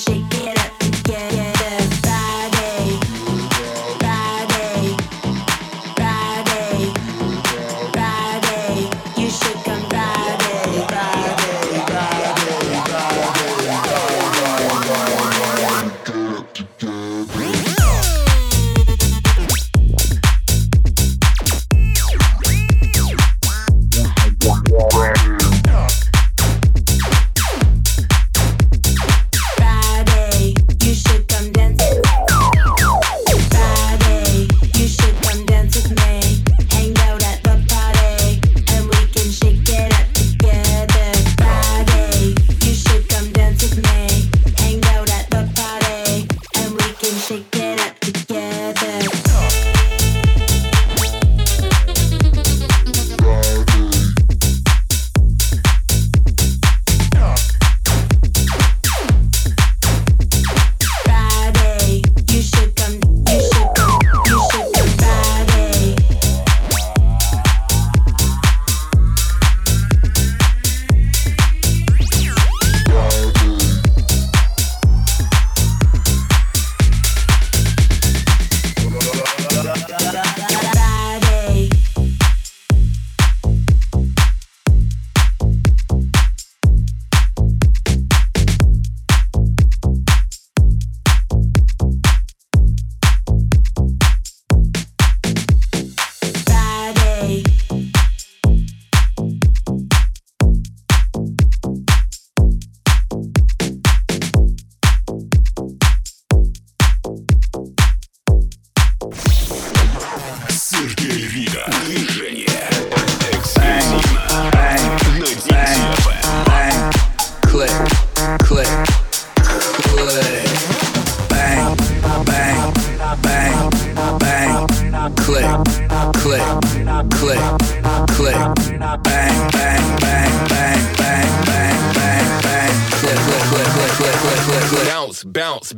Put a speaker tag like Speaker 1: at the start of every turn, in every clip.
Speaker 1: shake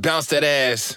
Speaker 1: bounce that ass.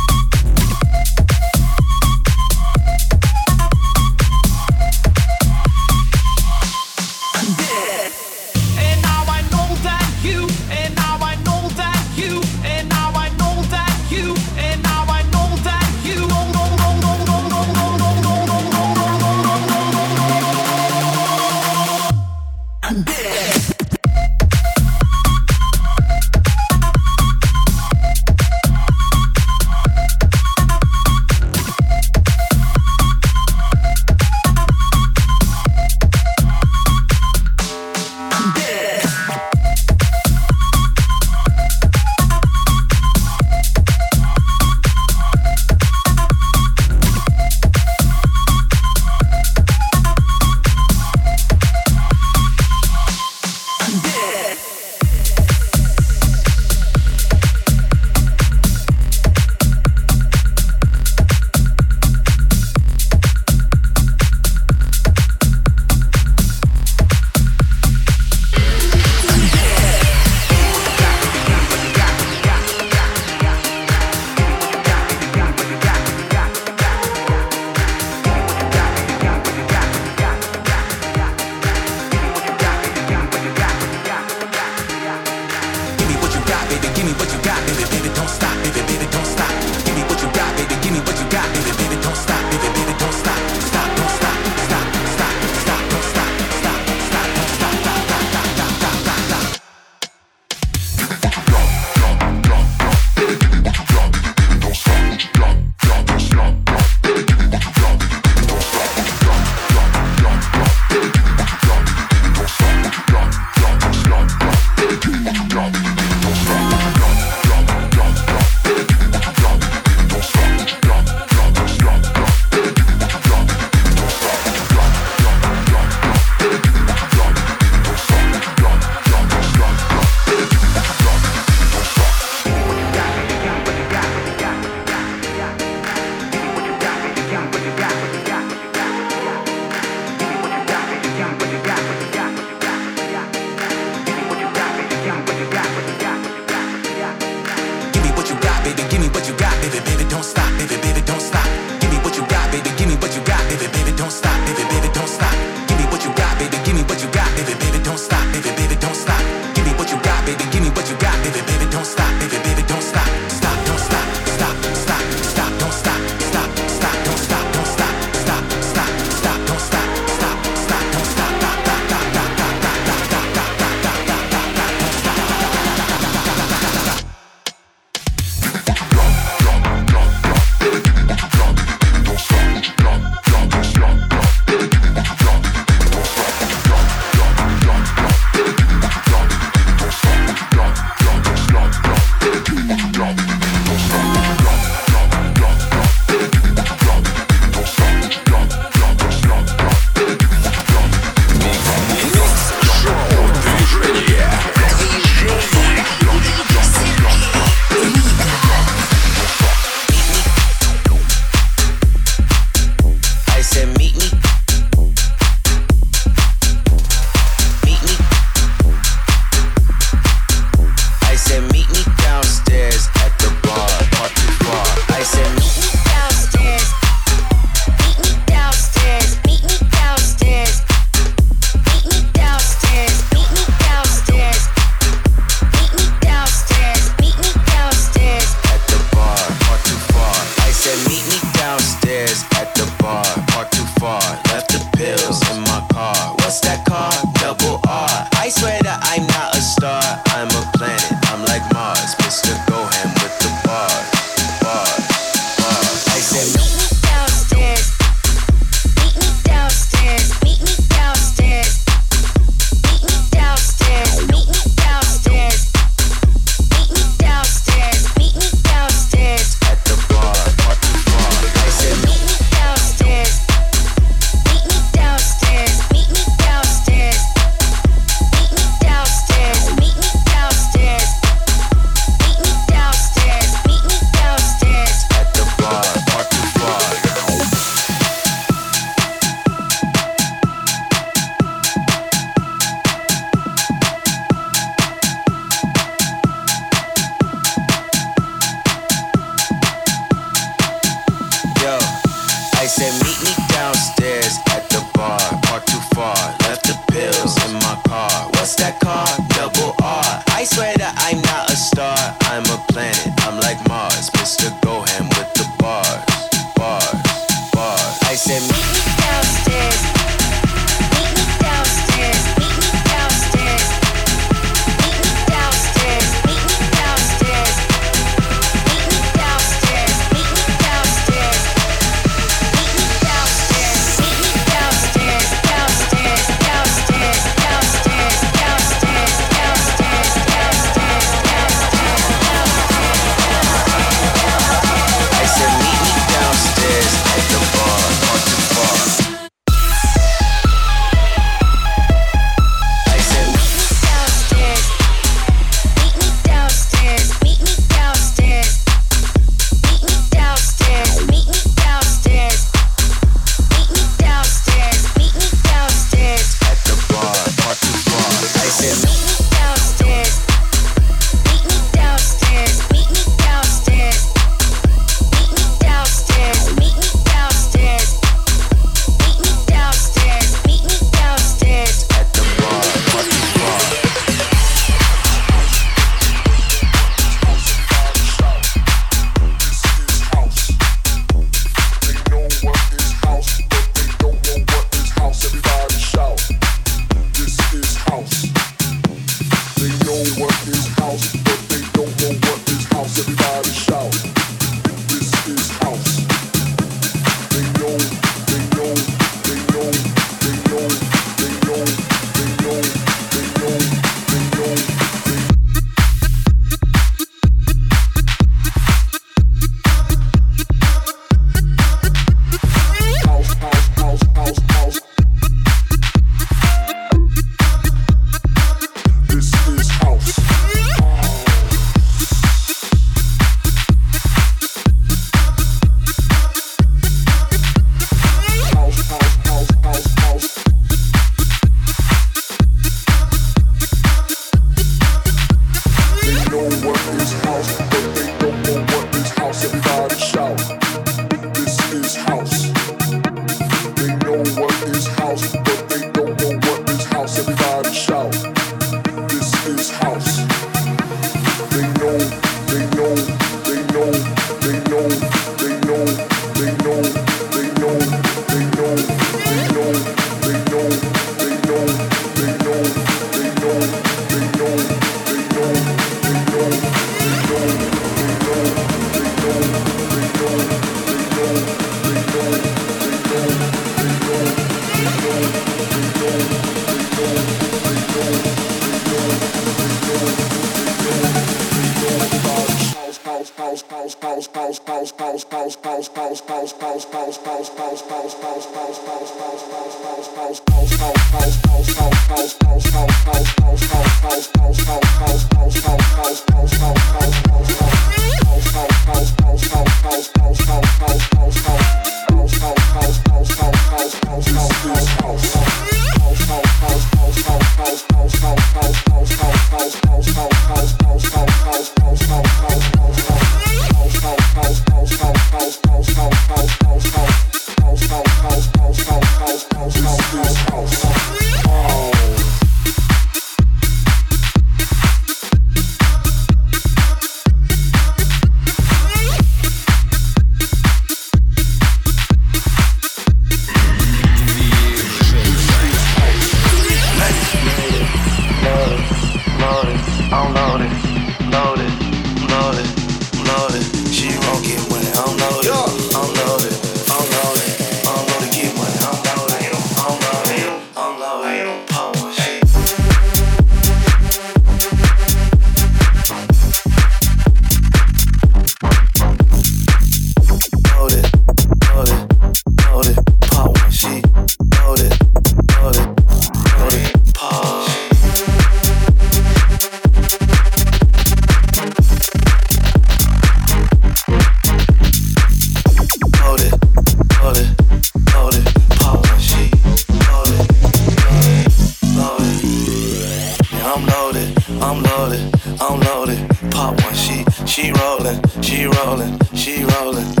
Speaker 1: I'm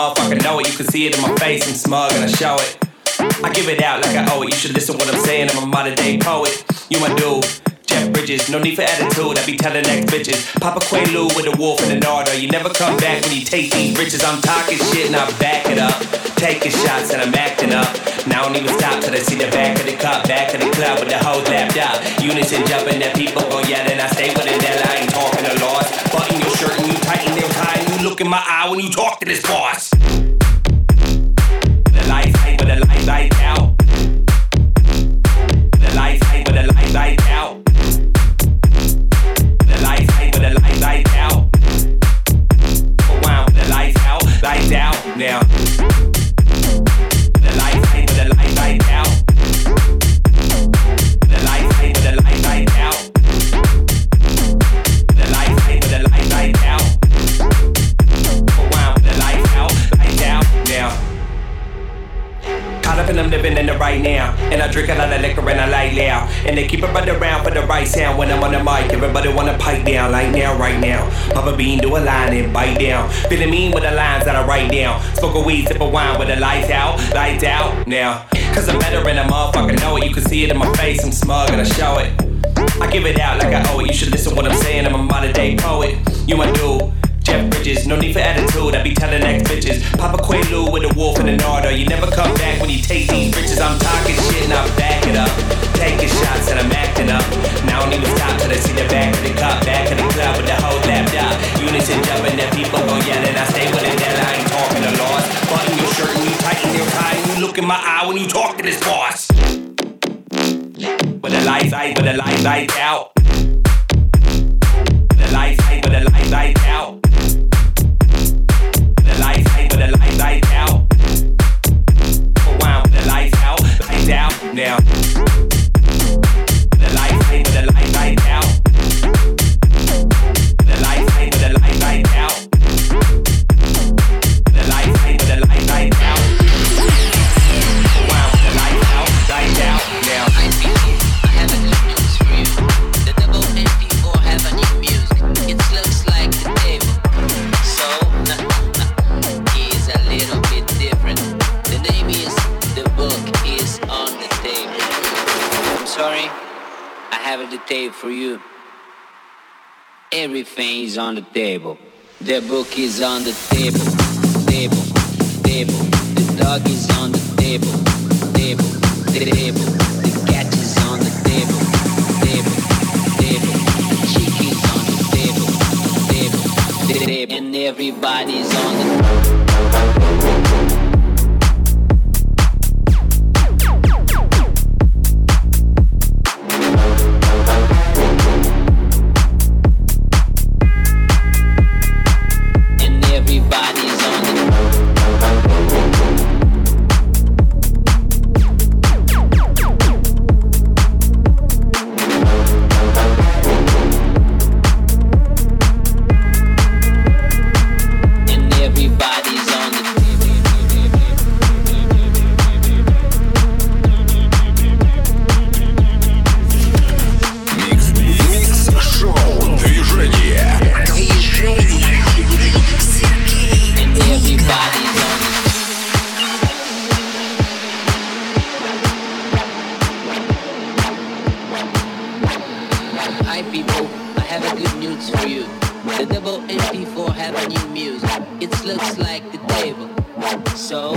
Speaker 2: motherfucker know it. You can see it in my face, I'm smug and I show it. I give it out like I owe it. You should listen what I'm saying. I'm a modern day poet. You my dude. Jeff Bridges, no need for attitude. I be telling ex bitches. Papa Quaalude with a wolf and an order. You never come back when you take these riches. I'm talking shit and I back it up. Taking shots and I'm acting up. Now I don't even stop till I see the back of the cup, back of the club with the hoes lapped up. Unison jumping, that people gon' yell and I stay with it. That I ain't talking to loss. Button your shirt and you tighten your tie and you look in my eye when you talk to this boss. The lights hang with the light light out. The lights hang with the light light out. The lights hang with the light light out. Wow, the lights out, lights out now. Up I'm living in the right now. And I drink a lot of liquor and I lie loud. And they keep right around for the right sound when I'm on the mic. Everybody wanna pipe down like now, right now. Papa Bean do a line and bite down. Feeling mean with the lines that I write down. Smoke a weed, sip a wine with the lights out, lights out now. Cause I'm better than a motherfucker know it. You can see it in my face, I'm smug and I show it. I give it out like I owe it. You should listen what I'm saying. I'm a modern day poet. You my dude. Jeff Bridges, no need for attitude. I be telling ex bitches. Papa Quaalude with a wolf and an order. You never come back when you take these riches. I'm talking shit and I back it up. Taking shots and I'm acting up. Now I don't even stop till I see the back of the cup, back of the club with the whole lapped up. Unison jumping, that people gon' yell and I stay with it. That I ain't talking to loss. Button your shirt and you tighten your tie and you look in my eye when you talk to this boss. With the lights, with the lights, lights out. The lights, with the lights, lights out. The out. The lights out, lights out now.
Speaker 3: For you. Everything is on the table. The book is on the table. Table, table. The dog is on the table. Table, table. The cat is on the table. Table, table. The chick is on the table. Table, table. And everybody's on the and The double MP4 have a new music. It looks like the table. So,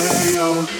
Speaker 4: Hey
Speaker 5: yo.